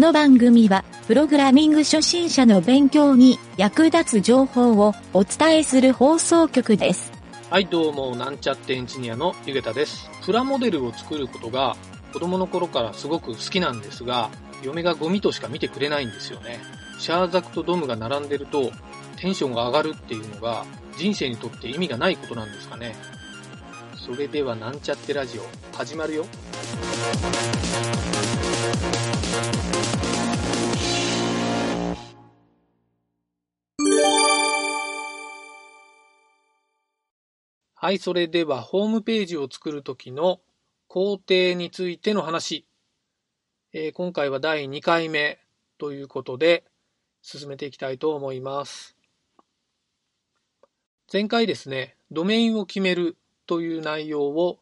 この番組は、プログラミング初心者の勉強に役立つ情報をお伝えする放送局です。はい、どうも、なんちゃってエンジニアのゆげたです。プラモデルを作ることが子供の頃からすごく好きなんですが、嫁がゴミとしか見てくれないんですよね。シャーザクとドムが並んでるとテンションが上がるっていうのが人生にとって意味がないことなんですかね。それではなんちゃってラジオ始まるよ。はい、それではホームページを作るときの工程についての話。えー今回は第2回目ということで進めていきたいと思います。前回ですね、ドメインを決めるという内容を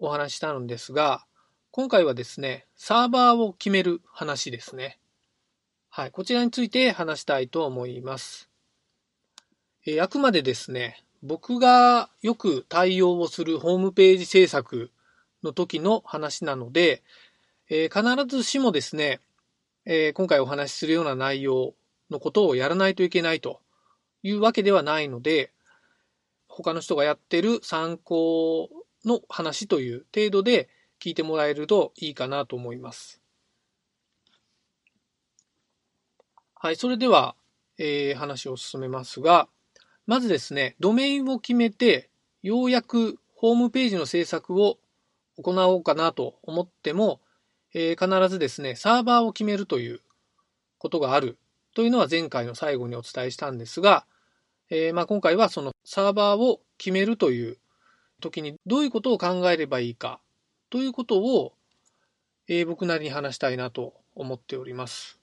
お話ししたのですが、今回はですね、サーバーを決める話ですね。はい、こちらについて話したいと思います。えーあくまでですね、僕がよく対応をするホームページ制作の時の話なので、えー必ずしもですね、えー今回お話しするような内容のことをやらないといけないというわけではないので、他の人がやってる参考の話という程度で聞いてもらえるといいかなと思います。はい、それでは、えー話を進めますが、まずですね、ドメインを決めて、ようやくホームページの制作を行おうかなと思っても、えー必ずですね、サーバーを決めるということがあるというのは前回の最後にお伝えしたんですが、えーまあ、今回はそのサーバーを決めるという時にどういうことを考えればいいかということを、えー僕なりに話したいなと思っております。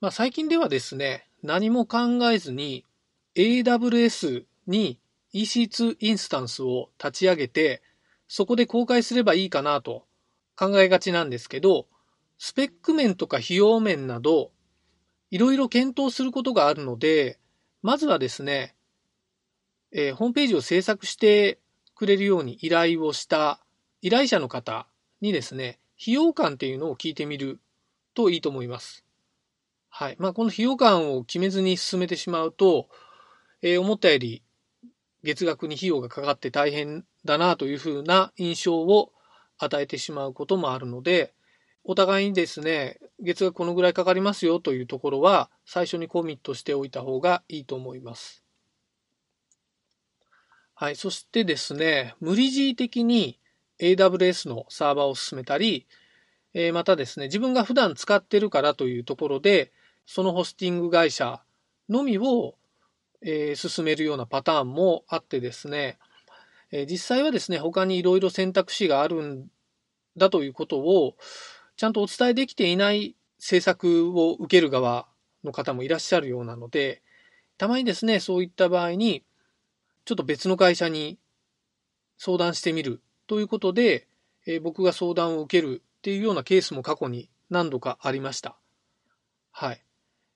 まあ、最近ではですね、何も考えずに AWS に EC2 インスタンスを立ち上げて、そこで公開すればいいかなと考えがちなんですけど、スペック面とか費用面など、いろいろ検討することがあるので、まずはですね、えーホームページを制作してくれるように依頼をした依頼者の方にですね、費用感っていうのを聞いてみるといいと思います。はい。まあ、この費用感を決めずに進めてしまうと、えー思ったより月額に費用がかかって大変だなというふうな印象を与えてしまうこともあるので、お互いにですね、月額このぐらいかかりますよというところは最初にコミットしておいた方がいいと思います。はい。そしてですね、無理強い的に AWS のサーバーを進めたり、えーまたですね、自分が普段使ってるからというところで、そのホスティング会社のみを、えー進めるようなパターンもあってですね、えー実際はですね、他にいろいろ選択肢があるんだということを、ちゃんとお伝えできていない制作を受ける側の方もいらっしゃるようなので、たまにですね、そういった場合に、ちょっと別の会社に相談してみるということで、えー僕が相談を受けるっていうようなケースも過去に何度かありました。はい。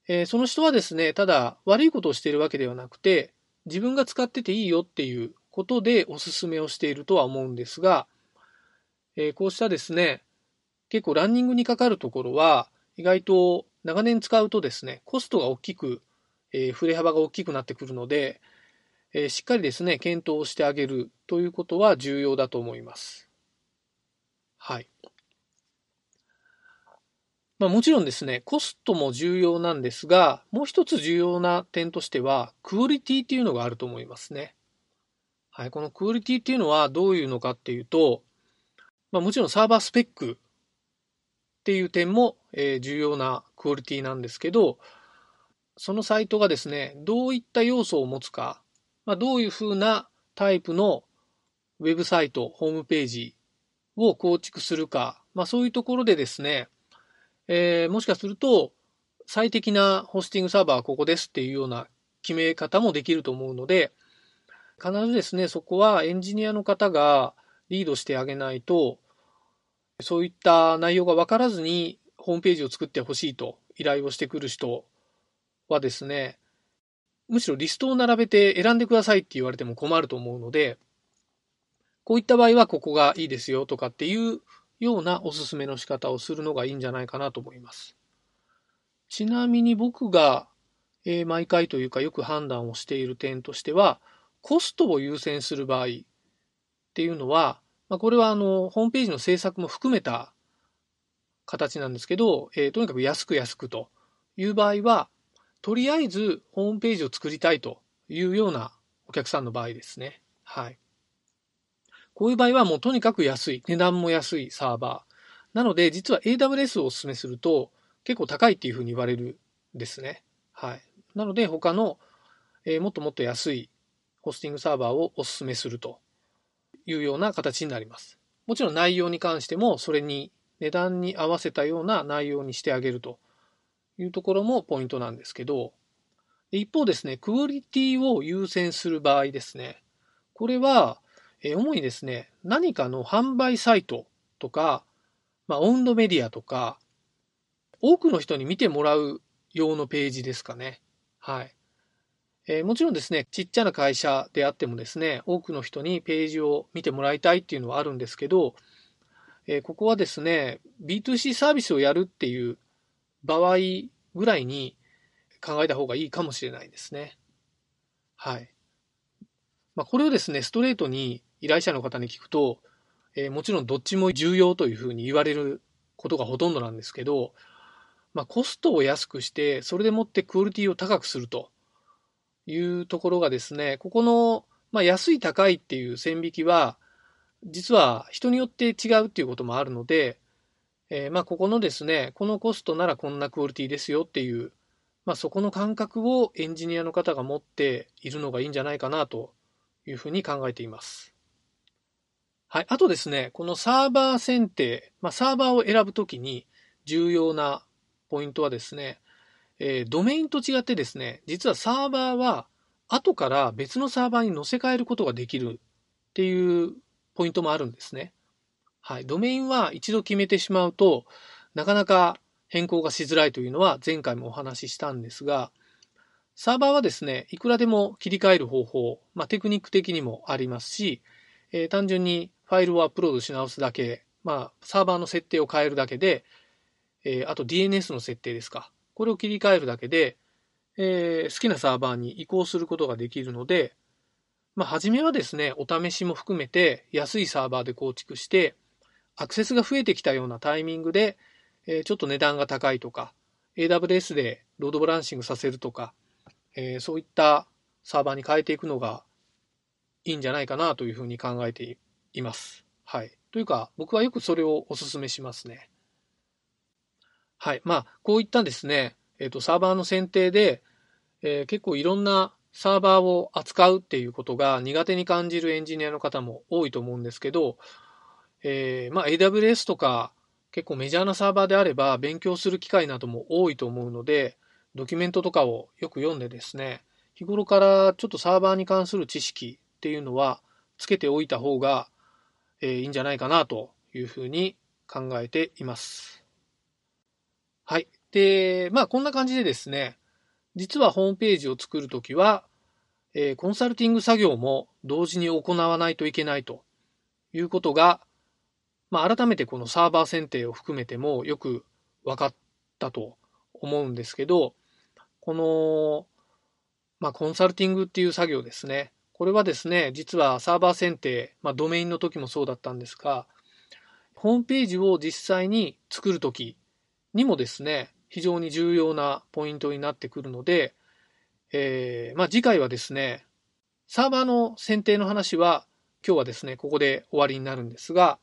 えーその人はですね、ただ悪いことをしているわけではなくて、自分が使ってていいよっていうことでお勧めをしているとは思うんですが、えーこうしたですね、結構ランニングにかかるところは、意外と長年使うとですね、コストが大きく、えー振れ幅が大きくなってくるので、えーしっかりですね、検討してあげるということは重要だと思います。はい。まあもちろんですね、コストも重要なんですが、もう一つ重要な点としては、クオリティっていうのがあると思いますね。はい。このクオリティっていうのはどういうのかっていうと、まあもちろんサーバースペックっていう点も、えー重要なクオリティなんですけど、そのサイトがですね、どういった要素を持つか、まあ、どういうふうなタイプのウェブサイト、ホームページを構築するか、まあ、そういうところでですね、えーもしかすると最適なホスティングサーバーはここですっていうような決め方もできると思うので、必ずですね、そこはエンジニアの方がリードしてあげないと、そういった内容が分からずにホームページを作ってほしいと依頼をしてくる人はですね、むしろリストを並べて選んでくださいって言われても困ると思うので、こういった場合はここがいいですよとかっていうようなおすすめの仕方をするのがいいんじゃないかなと思います。ちなみに僕が、え、毎回というかよく判断をしている点としては、コストを優先する場合っていうのは、まあ、これはあの、ホームページの制作も含めた形なんですけど、えー、とにかく安く安くという場合は、とりあえずホームページを作りたいというようなお客さんの場合ですね。はい。こういう場合はもうとにかく安い、値段も安いサーバー。なので、実は AWS をお勧めすると結構高いっていうふうに言われるんですね。はい。なので、他の、えー、もっともっと安いホスティングサーバーをお勧めするというような形になります。もちろん内容に関してもそれに値段に合わせたような内容にしてあげるというところもポイントなんですけど、一方ですね、クオリティを優先する場合ですね、これは、え主にですね、何かの販売サイトとか、まあ、オウンドメディアとか、多くの人に見てもらう用のページですかね。はい。えー、もちろんですね、ちっちゃな会社であってもですね、多くの人にページを見てもらいたいっていうのはあるんですけど、えー、ここはですね、B2C サービスをやるっていう場合ぐらいに考えた方がいいかもしれないですね。はい。まあ、これをですね、ストレートに依頼者の方に聞くと、えー、もちろんどっちも重要というふうに言われることがほとんどなんですけど、まあ、コストを安くして、それでもってクオリティを高くするというところがですね、ここの、まあ、安い高いっていう線引きは、実は人によって違うっていうこともあるので、えー、まあここのですね、このコストならこんなクオリティですよっていう、まあそこの感覚をエンジニアの方が持っているのがいいんじゃないかなというふうに考えています。はい。あとですね、このサーバー選定、まあサーバーを選ぶときに重要なポイントはですね、えー、ドメインと違ってですね、実はサーバーは後から別のサーバーに載せ替えることができるっていうポイントもあるんですね。はい。ドメインは一度決めてしまうと、なかなか変更がしづらいというのは前回もお話ししたんですが、サーバーはですね、いくらでも切り替える方法、まあ、テクニック的にもありますし、えー、単純にファイルをアップロードし直すだけ、まあ、サーバーの設定を変えるだけで、えー、あと DNS の設定ですか。これを切り替えるだけで、えー、好きなサーバーに移行することができるので、まあ、初めはですね、お試しも含めて安いサーバーで構築して、アクセスが増えてきたようなタイミングで、えー、ちょっと値段が高いとか、AWS でロードバランシングさせるとか、えー、そういったサーバーに変えていくのがいいんじゃないかなというふうに考えています。はい。というか、僕はよくそれをお勧めしますね。はい。まあ、こういったですね、えっ、ー、と、サーバーの選定で、えー、結構いろんなサーバーを扱うっていうことが苦手に感じるエンジニアの方も多いと思うんですけど、えー、まあ AWS とか結構メジャーなサーバーであれば勉強する機会なども多いと思うので、ドキュメントとかをよく読んでですね、日頃からちょっとサーバーに関する知識っていうのはつけておいた方が、えー、いいんじゃないかなというふうに考えています。はい。で、まあこんな感じでですね、実はホームページを作るときは、え、コンサルティング作業も同時に行わないといけないということが、まあ、改めてこのサーバー選定を含めてもよく分かったと思うんですけど、この、まあ、コンサルティングっていう作業ですね。これはですね、実はサーバー選定、まあ、ドメインの時もそうだったんですが、ホームページを実際に作るときにもですね、非常に重要なポイントになってくるので、えー、まあ、次回はですね、サーバーの選定の話は今日はですね、ここで終わりになるんですが、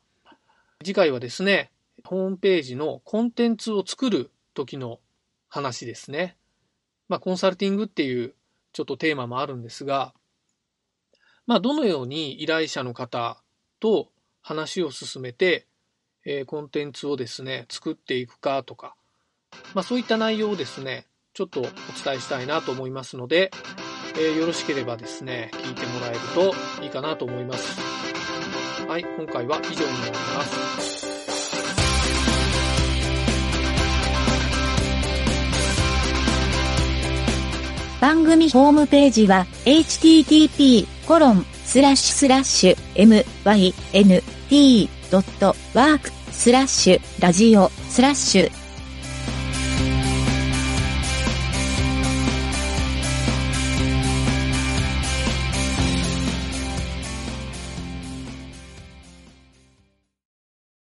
次回はですね、ホームページのコンテンツを作る時の話ですね。まあ、コンサルティングっていうちょっとテーマもあるんですが、まあ、どのように依頼者の方と話を進めて、えー、コンテンツをですね、作っていくかとか、まあ、そういった内容をですね、ちょっとお伝えしたいなと思いますので、えー、よろしければですね、聞いてもらえるといいかなと思います。はい、今回は以上になります。番組ホームページは http コロンスラッシュスラッシュ mynt.work スラッシュラジオスラッシュ